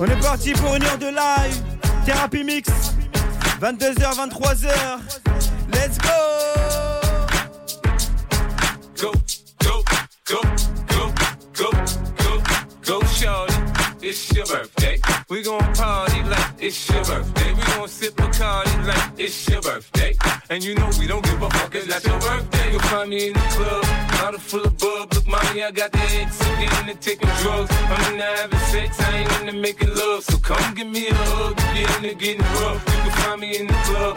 On est parti pour une heure de live. Thérapie Mix. 22h, 23h. Let's go! Go, go, go, go, go, go, go, shorty. It's your birthday. We gon' party like it's your birthday. We gon' sip Bacardi like it's your birthday. And you know we don't give a fuck, it's not your birthday. You'll find me in the club, bottle full of bub. Look, mommy, I got the X, I'm getting into taking drugs. I'm into having sex, I ain't into making love. So come give me a hug, you're into getting rough. You can find me in the club,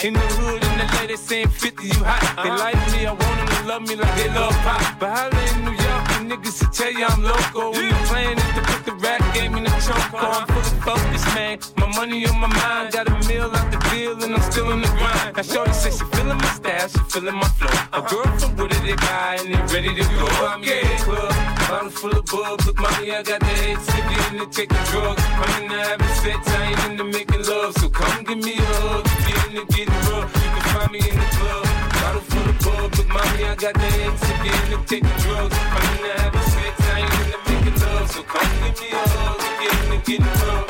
In the hood, in the lady saying 50, you hot. They uh-huh. like me, I want them to love me like they love pop. But holla in New York, the niggas to tell you I'm local. When the plan is to put the rap game in the choke. I'm fully focused, man. My money on my mind, got a meal out the deal, and I'm still in the grind. Now, Shorty says she feeling my style, she feeling my flow. A girl from Wooded, they buy, and they ready to go. I'm in the club, bottle full of bub. Look, mommy, I got the head sippy into taking drugs. I'm into having sex, I ain't in the love. Got the head sippy into taking drugs. I'm into having sex, I ain't into making love. So come give me a hug, you're into getting rough.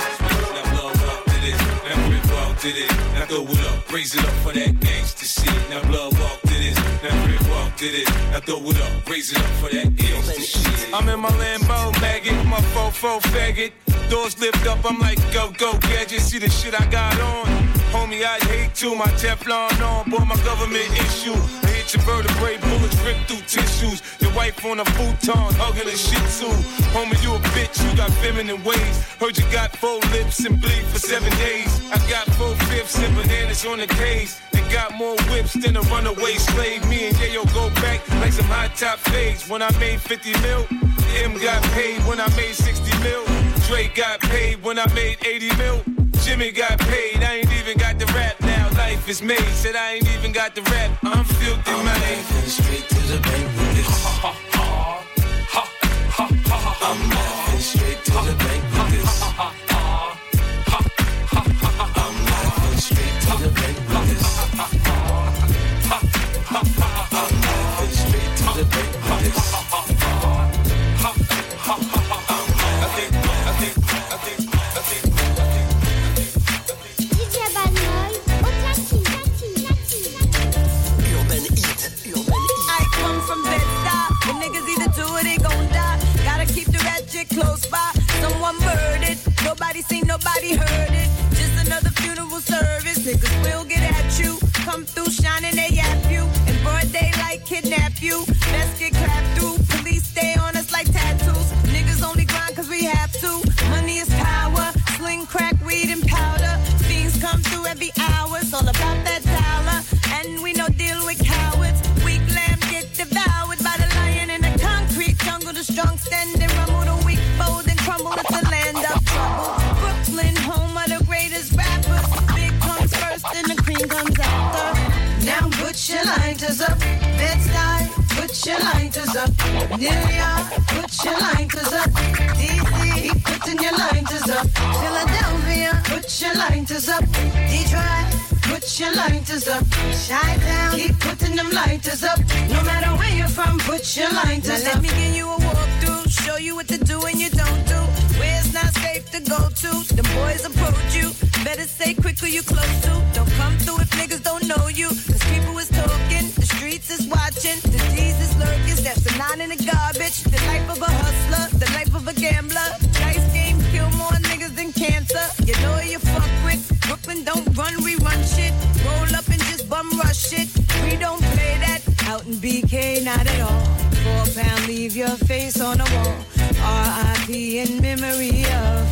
Now blow up to this, now rip walk to this, now throw it up, raise it up for that gangsta shit. Now blood walk to this, now rip walk to this, now throw it up, raise it up for that gangsta shit. I'm in my Lambo maggot, my fofo faggot. Doors lift up, I'm like, go, go, gadget. See the shit I got on. Homie, I'd hate to. My Teflon on, boy, my government issue. I hit your vertebrae, bullets rip through tissues. Your wife on a futon, hugging a shih tzu. Homie, you a bitch, you got feminine ways. Heard you got four lips and bleed for seven days. I got four fifths and bananas on the case. And got more whips than a runaway slave. Me and Yayo go back like some high top fades. When I made 50 mil, M got paid when I made 60 mil. Dre got paid when I made 80 mil. Jimmy got paid, I ain't even got the rap now. Life is made, said I ain't even got the rap. I'm filthy, man. straight the bank with this. I'm laughing straight to the bank with this. Put your lighters up. Put your lighters up. DC, keep putting your lighters up. Philadelphia, put your lighters up. Detroit, put your lighters up. Chi-Town, keep putting them lighters up. No matter where you're from, put your lighters now up. Let me give you a walkthrough, show you what to do and you don't do. Where it's not safe to go to. The boys approach you, better stay quick who you close to. Don't come through if niggas don't know you. Cause people is talking, the streets is watching, disease Steps a nine in the garbage. The life of a hustler, the life of a gambler. Dice games kill more niggas than cancer. You know who you fuck with. Brooklyn don't run, we run shit. Roll up and just bum rush it. We don't play that out in BK, not at all. Four pound, leave your face on the wall. R.I.P. in memory of.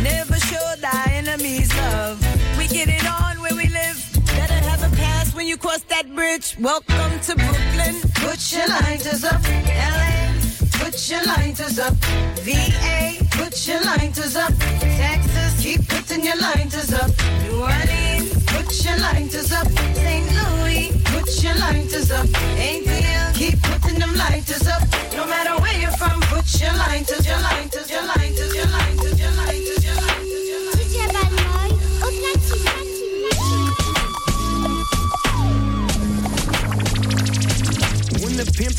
Never show thy enemies love. We get it on you cross that bridge. Welcome to Brooklyn. Put your lighters up. L.A. Put your lighters up. VA. put your lighters up. Texas, keep putting your lighters up. New Orleans, put your lighters up. St. Louis, put your lighters up. ATL, keep putting them lighters up. No matter where you're from, put your lighters, your lighters, your lighters, your lighters,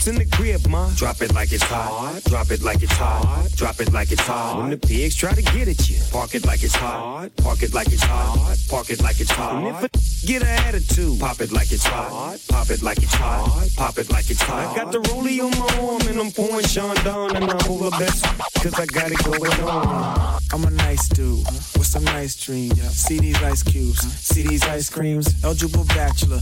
When in the crib, ma, drop it like it's hot. Drop it like it's hot. Drop it like it's hot. When the pigs try to get at you, park it like it's hot. Park it like it's hot. Park it like it's hot. And if a get an attitude, pop it like it's hot. Pop it like it's hot. Pop it like it's hot. I got the rollie on my arm and I'm pouring Sean down and I'm over best cause I got it going on. I'm a nice dude with some nice dreams. See these ice cubes, see these ice creams. Eligible bachelor,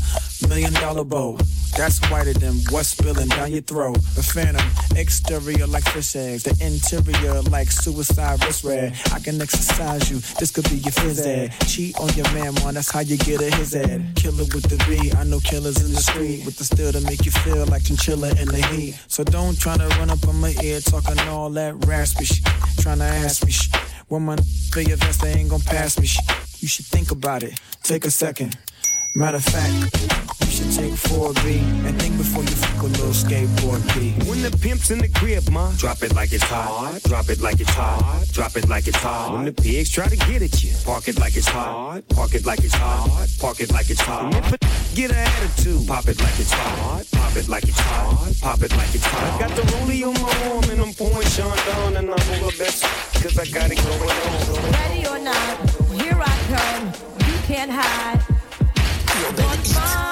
million dollar bow. That's whiter than what's spilling down your throat. The phantom, exterior like fish eggs, the interior like suicide wrist red. I can exercise you, this could be your phys. Cheat on your man, man, that's how you get a his ed. Killer with the B, I know killers in the street with the steel to make you feel like chinchilla in the heat. So don't try to run up on my ear talking all that raspy shit. Trying to ask me shit. When my your vest, they ain't gon' pass me shit. You should think about it. Take a second. Matter of fact, you should take 4B and think before you fuck a little skateboard B. When the pimp's in the crib, ma, drop it like it's hot. Drop it like it's hot. Drop it like it's hot. When the pigs try to get at you, park it like it's hot. Park it like it's hot. Park it like it's hot. And if a get an attitude, pop it like it's hot. Pop it like it's hot. Pop it like it's hot. I got the rollie on my arm and I'm pouring Sean down and I'm over best cause I got it going on. Ready or not, here I come. You can't hide. Gonna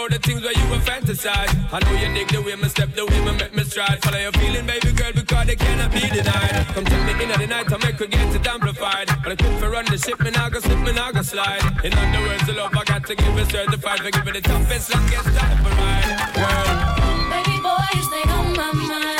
All the things where you were fantasize. I know you dig the way me step, the way me make me stride. Follow your feeling, baby girl, because they cannot be denied. Come take me in at the night, I make her get it amplified. But I could for run the ship, me I go slip, me I go slide. In other words, the love I got to give is certified. Forgive me, the toughest, longest time for mine. World. Baby boy, you stay on my mind.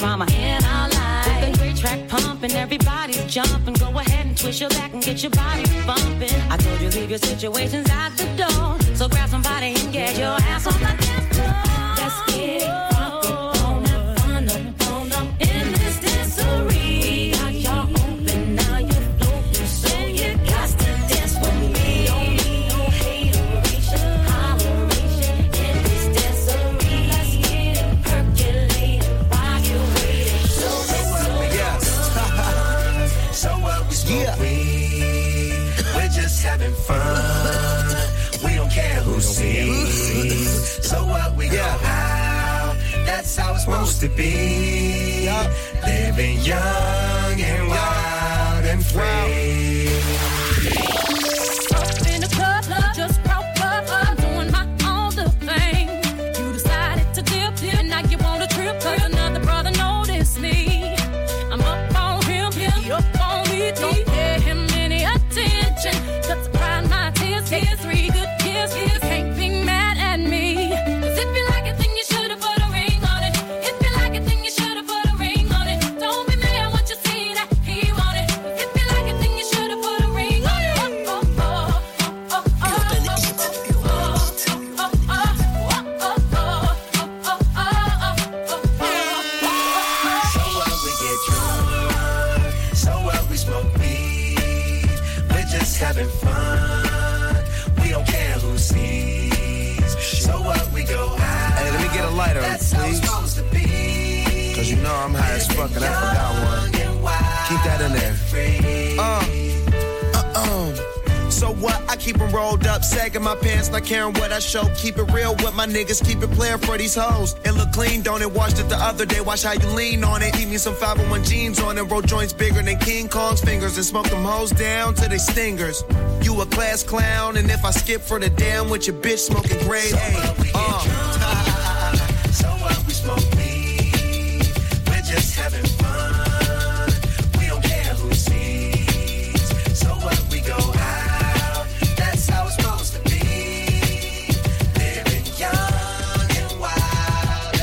drama in our lives. With a great track pumping, everybody's jumping. Go ahead and twist your back and get your body bumping. I told you leave your situations out the door, so grab somebody and get your ass on the dance floor. That's it. just having fun. We don't care who sees. So what we yeah. go out, that's how it's supposed to be. Living young and wild and free. Up in the club, just broke up. I'm doing my own thing. You decided to dip, and now you want a another brother noticed me. I'm up on him, he up on me. Don't having fun. We don't care who sees. So what we go out. Hey, let me get a lighter, That's please. Cause you know I'm high as fuck and I forgot one. Keep that in there. Uh so what? I keep them rolled up, sagging my pants, not caring what I show. Keep it real with my niggas, keep it playing for these hoes. It look clean, don't it? Washed it the other day, watch how you lean on it. Eat me some 501 jeans on and roll joints bigger than King Kong's fingers and smoke them hoes down to they stingers. You a class clown, and if I skip for the damn with your bitch smoking gray, hey, Uh,